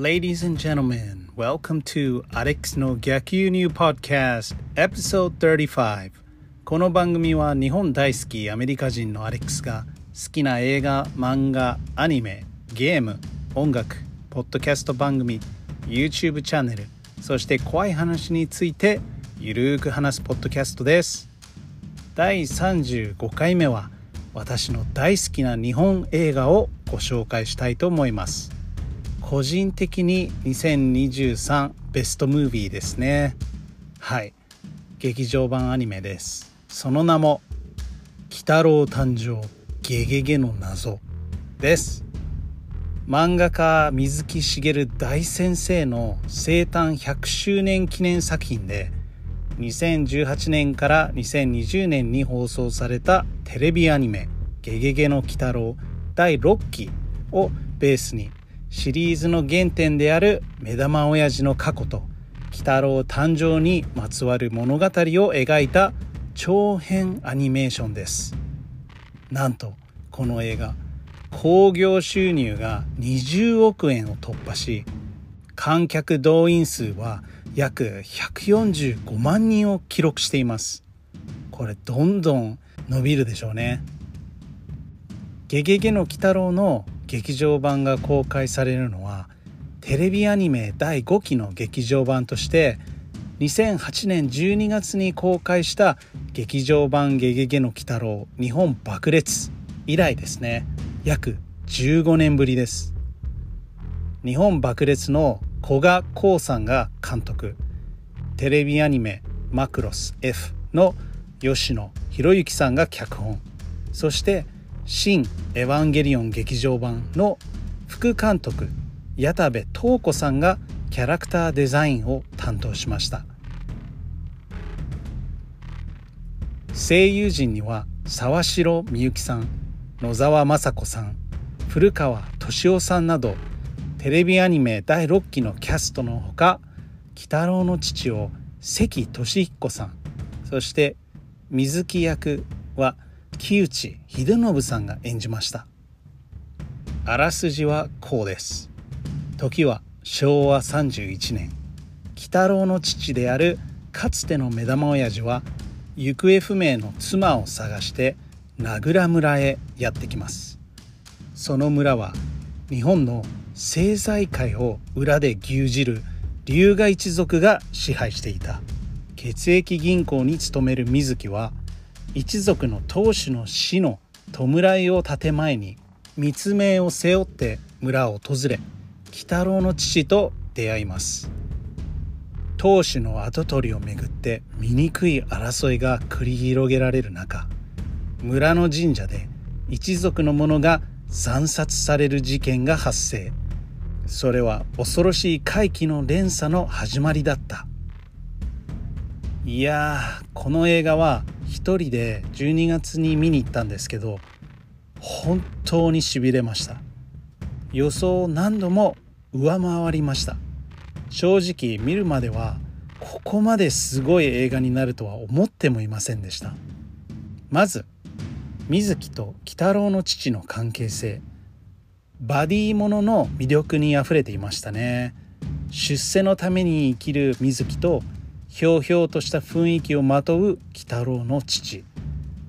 Ladies and gentlemen, welcome to Alex の逆輸入 Podcast Episode 35この番組は日本大好きアメリカ人のアレックスが好きな映画、漫画、アニメ、ゲーム、音楽、ポッドキャスト番組、YouTube チャンネルそして怖い話についてゆるーく話すポッドキャストです。第35回目は私の大好きな日本映画をご紹介したいと思います。個人的に2023ベストムービーですね。はい。劇場版アニメです。その名も「鬼太郎誕生ゲゲゲの謎」です。漫画家水木しげる大先生の生誕100周年記念作品で2018年から2020年に放送されたテレビアニメ「ゲゲゲの鬼太郎」第6期をベースにシリーズの原点である目玉親父の過去と鬼太郎誕生にまつわる物語を描いた長編アニメーションです。なんとこの映画興行収入が20億円を突破し観客動員数は約145万人を記録しています。これどんどん伸びるでしょうね。ゲゲゲの鬼太郎の劇場版が公開されるのはテレビアニメ第5期の劇場版として2008年12月に公開した劇場版ゲゲゲの鬼太郎日本爆裂以来ですね。約15年ぶりです。日本爆裂の古賀光さんが監督。テレビアニメマクロス F の吉野博之さんが脚本。そして「新エヴァンゲリオン劇場版の副監督矢田部東子さんがキャラクターデザインを担当しました。声優陣には沢城みゆきさん野沢雅子さん古川敏夫さんなどテレビアニメ第6期のキャストのほか鬼太郎の父を関俊彦さんそして水木役は「木内秀信さんが演じました。あらすじはこうです。時は昭和31年。鬼太郎の父であるかつての目玉親父は行方不明の妻を探して名倉村へやってきます。その村は日本の政財界を裏で牛耳る龍河一族が支配していた。血液銀行に勤める水木は一族の当主の死の弔いを建て前に密命を背負って村を訪れ鬼太郎の父と出会います。当主の跡取りをめぐって醜い争いが繰り広げられる中村の神社で一族の者が惨殺される事件が発生。それは恐ろしい怪奇の連鎖の始まりだった。いやーこの映画は一人で12月に見に行ったんですけど本当にしびれました。予想を何度も上回りました。正直見るまではここまですごい映画になるとは思ってもいませんでした。まず水木と鬼太郎の父の関係性。バディものの魅力にあふれていましたね。出世のために生きる水木とひょうひょうとした雰囲気をまとう鬼太郎の父。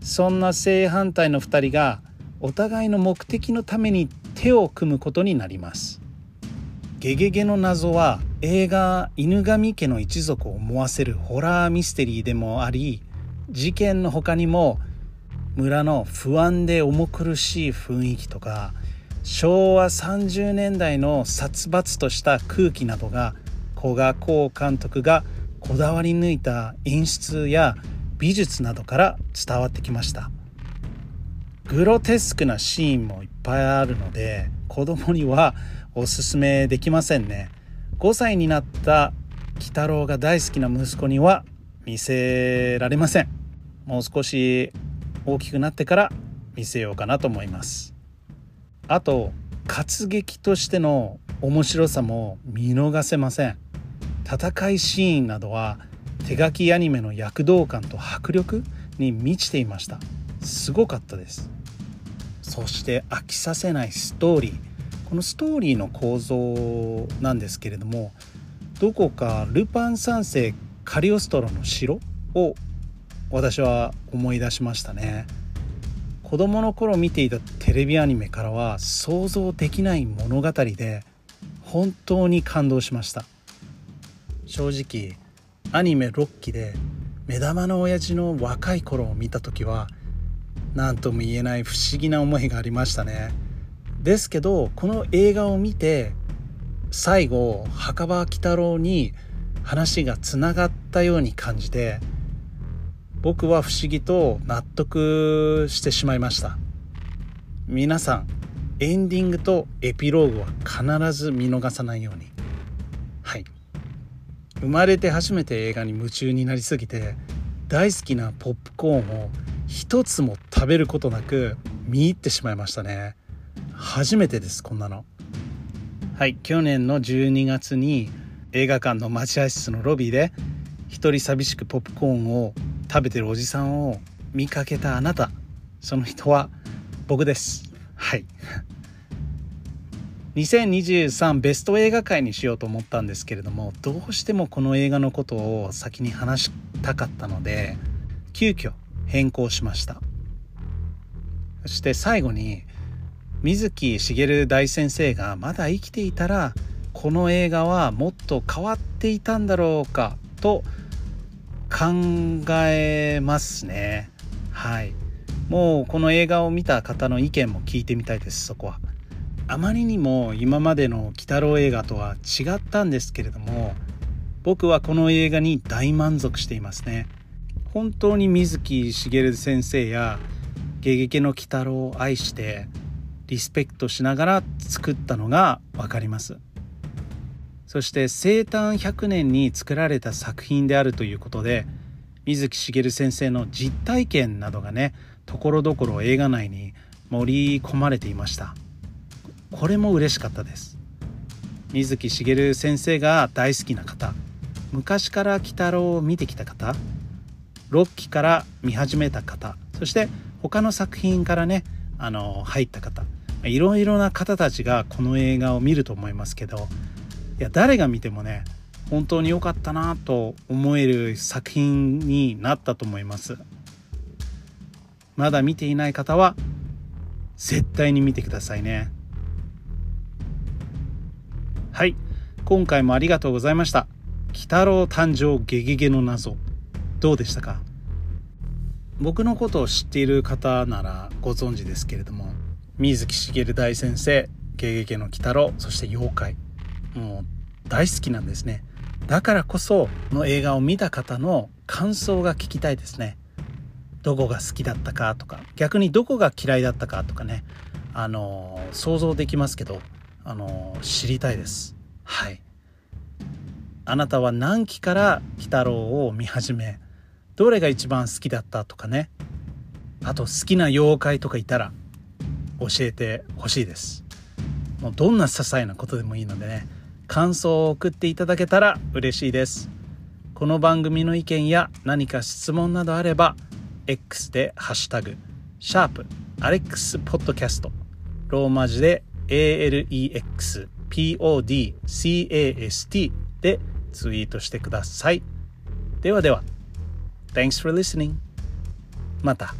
そんな正反対の2人がお互いの目的のために手を組むことになります。ゲゲゲの謎は映画犬神家の一族を思わせるホラーミステリーでもあり事件の他にも村の不安で重苦しい雰囲気とか昭和30年代の殺伐とした空気などが古賀光監督がこだわり抜いた演出や美術などから伝わってきました。グロテスクなシーンもいっぱいあるので子供にはおすすめできませんね。5歳になった鬼太郎が大好きな息子には見せられません。もう少し大きくなってから見せようかなと思います。あと活劇としての面白さも見逃せません。戦いシーンなどは手書きアニメの躍動感と迫力に満ちていました。すごかったです。そして飽きさせないストーリー。このストーリーの構造なんですけれどもどこかルパン三世カリオストロの城を私は思い出しましたね。子供の頃見ていたテレビアニメからは想像できない物語で本当に感動しました。正直アニメ6期で目玉の親父の若い頃を見た時は何とも言えない不思議な思いがありましたね。ですけどこの映画を見て最後墓場鬼太郎に話がつながったように感じて僕は不思議と納得してしまいました。皆さんエンディングとエピローグは必ず見逃さないように。生まれて初めて映画に夢中になりすぎて大好きなポップコーンを一つも食べることなく見入ってしまいましたね。初めてですこんなの。はい去年の12月に映画館の待合室のロビーで一人寂しくポップコーンを食べてるおじさんを見かけたあなた。その人は僕です。はい。2023ベスト映画界にしようと思ったんですけれどもどうしてもこの映画のことを先に話したかったので急遽変更しました。そして最後に水木しげる大先生がまだ生きていたらこの映画はもっと変わっていたんだろうかと考えますね。はい。もうこの映画を見た方の意見も聞いてみたいですそこは。あまりにも今までの鬼太郎映画とは違ったんですけれども僕はこの映画に大満足していますね。本当に水木しげる先生や「ゲゲゲの鬼太郎」を愛してリスペクトしながら作ったのが分かります。そして生誕100年に作られた作品であるということで水木しげる先生の実体験などがねところどころ映画内に盛り込まれていました。これも嬉しかったです。水木しげる先生が大好きな方。昔から鬼太郎を見てきた方。6期から見始めた方。そして他の作品からねあの入った方。いろいろな方たちがこの映画を見ると思いますけどいや誰が見てもね本当に良かったなと思える作品になったと思います。まだ見ていない方は絶対に見てくださいね。今回もありがとうございました。鬼太郎誕生ゲゲゲの謎。どうでしたか？僕のことを知っている方ならご存知ですけれども水木しげる大先生ゲゲゲの鬼太郎そして妖怪。もう大好きなんですね。だからこその映画を見た方の感想が聞きたいですね。どこが好きだったかとか逆にどこが嫌いだったかとかね。あの想像できますけどあの知りたいです。はい。あなたは何期から「鬼太郎」を見始めどれが一番好きだったとかね。あと好きな妖怪とかいたら教えてほしいです。もうどんな些細なことでもいいのでね感想を送っていただけたら嬉しいです。この番組の意見や何か質問などあれば X でハッシュタグシャープアレックスポッドキャストローマ字で ALEX podcast でツイートしてくださいではでは Thanks for listening また